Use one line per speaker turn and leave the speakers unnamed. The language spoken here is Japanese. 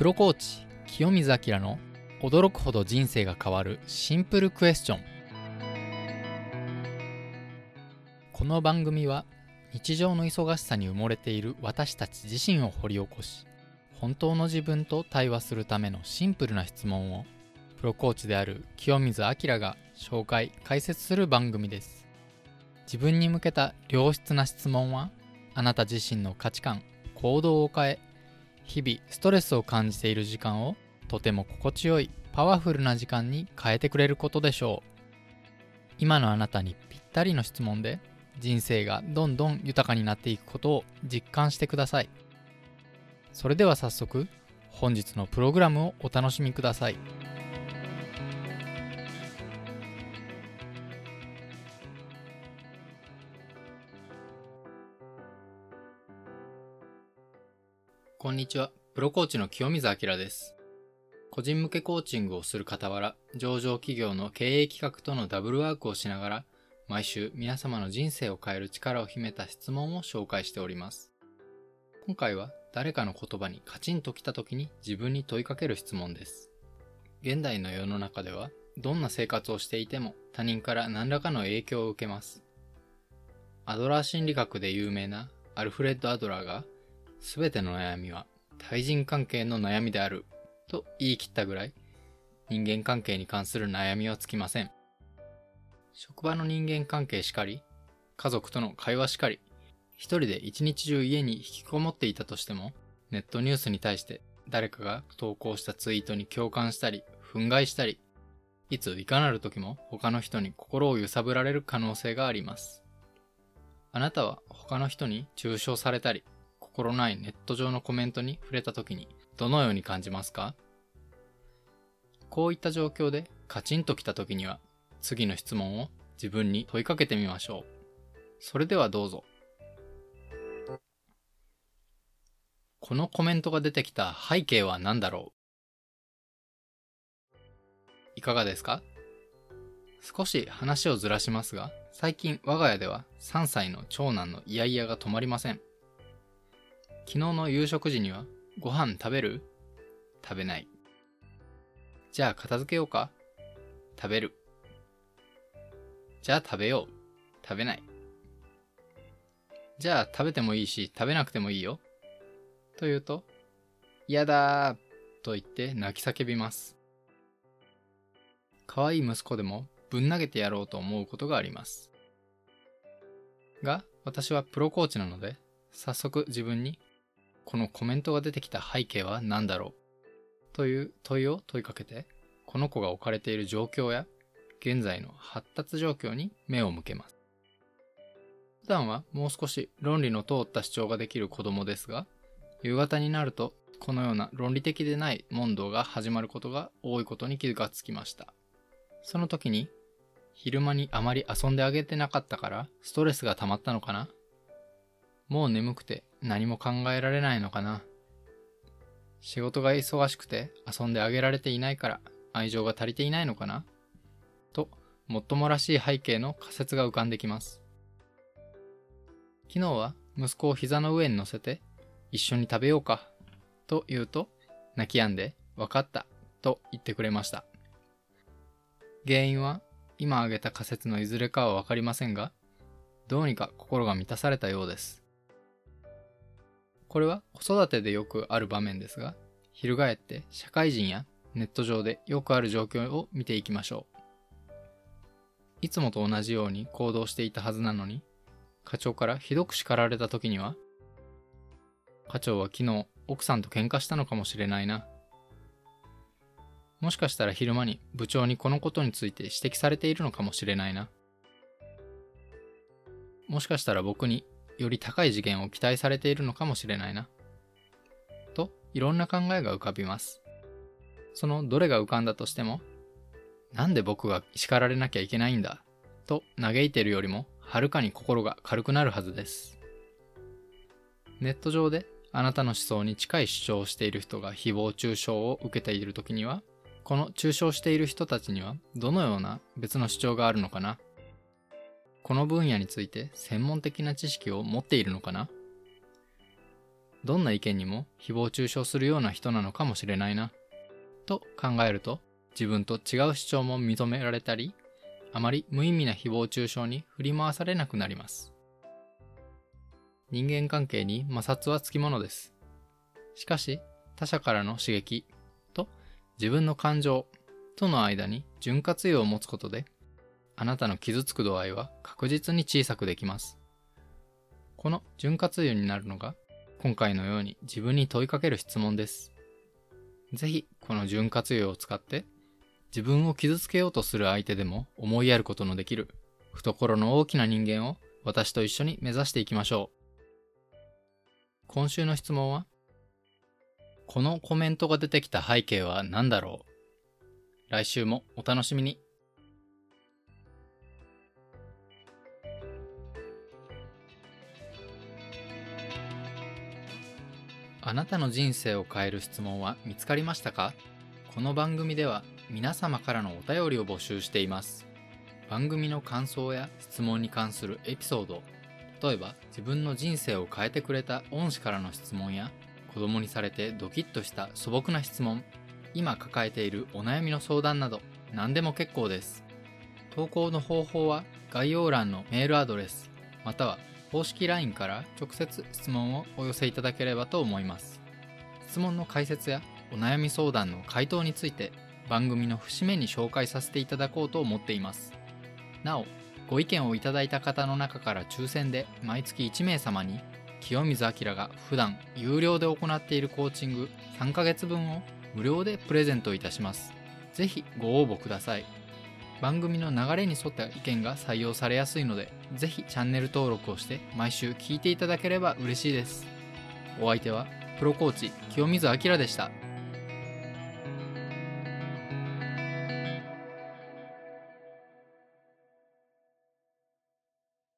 プロコーチ清水明の驚くほど人生が変わるシンプルクエスチョン。この番組は日常の忙しさに埋もれている私たち自身を掘り起こし本当の自分と対話するためのシンプルな質問をプロコーチである清水明が紹介解説する番組です。自分に向けた良質な質問はあなた自身の価値観行動を変え日々ストレスを感じている時間をとても心地よいパワフルな時間に変えてくれることでしょう。今のあなたにぴったりの質問で人生がどんどん豊かになっていくことを実感してください。それでは早速本日のプログラムをお楽しみください。こんにちはプロコーチの清水明です個人向けコーチングをする傍ら上場企業の経営企画とのダブルワークをしながら毎週皆様の人生を変える力を秘めた質問を紹介しております。今回は誰かの言葉にカチンときた時に自分に問いかける質問です。現代の世の中ではどんな生活をしていても他人から何らかの影響を受けます。アドラー心理学で有名なアルフレッド・アドラーが全ての悩みは対人関係の悩みであると言い切ったぐらい人間関係に関する悩みはつきません。職場の人間関係しかり、家族との会話しかり、一人で一日中家に引きこもっていたとしても、ネットニュースに対して誰かが投稿したツイートに共感したり、憤慨したり、いついかなる時も他の人に心を揺さぶられる可能性があります。あなたは他の人に中傷されたり、心ないネット上のコメントに触れた時にどのように感じますか？こういった状況でカチンときた時には次の質問を自分に問いかけてみましょう。それではどうぞ。このコメントが出てきた背景は何だろう？いかがですか？少し話をずらしますが、最近我が家では3歳の長男のイヤイヤが止まりません。昨日の夕食時には、ご飯食べる？食べない。じゃあ片付けようか？食べる。じゃあ食べよう？食べない。じゃあ食べてもいいし、食べなくてもいいよ。と言うと、嫌だーと言って泣き叫びます。可愛い息子でもぶん投げてやろうと思うことがあります。が、私はプロコーチなので、早速自分に、このコメントが出てきた背景は何だろう？という問いを問いかけて、この子が置かれている状況や現在の発達状況に目を向けます。普段はもう少し論理の通った主張ができる子供ですが、夕方になるとこのような論理的でない問答が始まることが多いことに気がつきました。その時に、昼間にあまり遊んであげてなかったからストレスが溜まったのかな？もう眠くて何も考えられないのかな仕事が忙しくて遊んであげられていないから愛情が足りていないのかなともっともらしい背景の仮説が浮かんできます。昨日は息子を膝の上に乗せて一緒に食べようかと言うと泣き止んで分かったと言ってくれました。原因は今挙げた仮説のいずれかは分かりませんがどうにか心が満たされたようです。これは子育てでよくある場面ですが翻って社会人やネット上でよくある状況を見ていきましょう。いつもと同じように行動していたはずなのに、課長からひどく叱られた時には、課長は昨日奥さんと喧嘩したのかもしれないな。もしかしたら昼間に部長にこのことについて指摘されているのかもしれないな。もしかしたら僕により高い次元を期待されているのかもしれないな。と、いろんな考えが浮かびます。そのどれが浮かんだとしても、なんで僕が叱られなきゃいけないんだ？と嘆いているよりもはるかに心が軽くなるはずです。ネット上であなたの思想に近い主張をしている人が誹謗中傷を受けている時には、この中傷している人たちにはどのような別の主張があるのかな？この分野について専門的な知識を持っているのかな？どんな意見にも誹謗中傷するような人なのかもしれないな。と考えると、自分と違う主張も認められたり、あまり無意味な誹謗中傷に振り回されなくなります。人間関係に摩擦はつきものです。しかし、他者からの刺激と自分の感情との間に潤滑油を持つことで、あなたの傷つく度合いは確実に小さくできます。この潤滑油になるのが、今回のように自分に問いかける質問です。ぜひ、この潤滑油を使って、自分を傷つけようとする相手でも思いやることのできる、懐の大きな人間を私と一緒に目指していきましょう。今週の質問はこのコメントが出てきた背景は何だろう来週もお楽しみに。あなたの人生を変える質問は見つかりましたか？この番組では皆様からのお便りを募集しています。番組の感想や質問に関するエピソード、例えば自分の人生を変えてくれた恩師からの質問や子供にされてドキッとした素朴な質問、今抱えているお悩みの相談など何でも結構です。投稿の方法は概要欄のメールアドレス、または公式 LINE から直接質問をお寄せいただければと思います。質問の解説やお悩み相談の回答について番組の節目に紹介させていただこうと思っています。なお、ご意見をいただいた方の中から抽選で毎月1名様に清水明が普段有料で行っているコーチング3ヶ月分を無料でプレゼントいたします。ぜひご応募ください。番組の流れに沿った意見が採用されやすいので、ぜひチャンネル登録をして毎週聞いていただければ嬉しいです。お相手はプロコーチ清水明でした。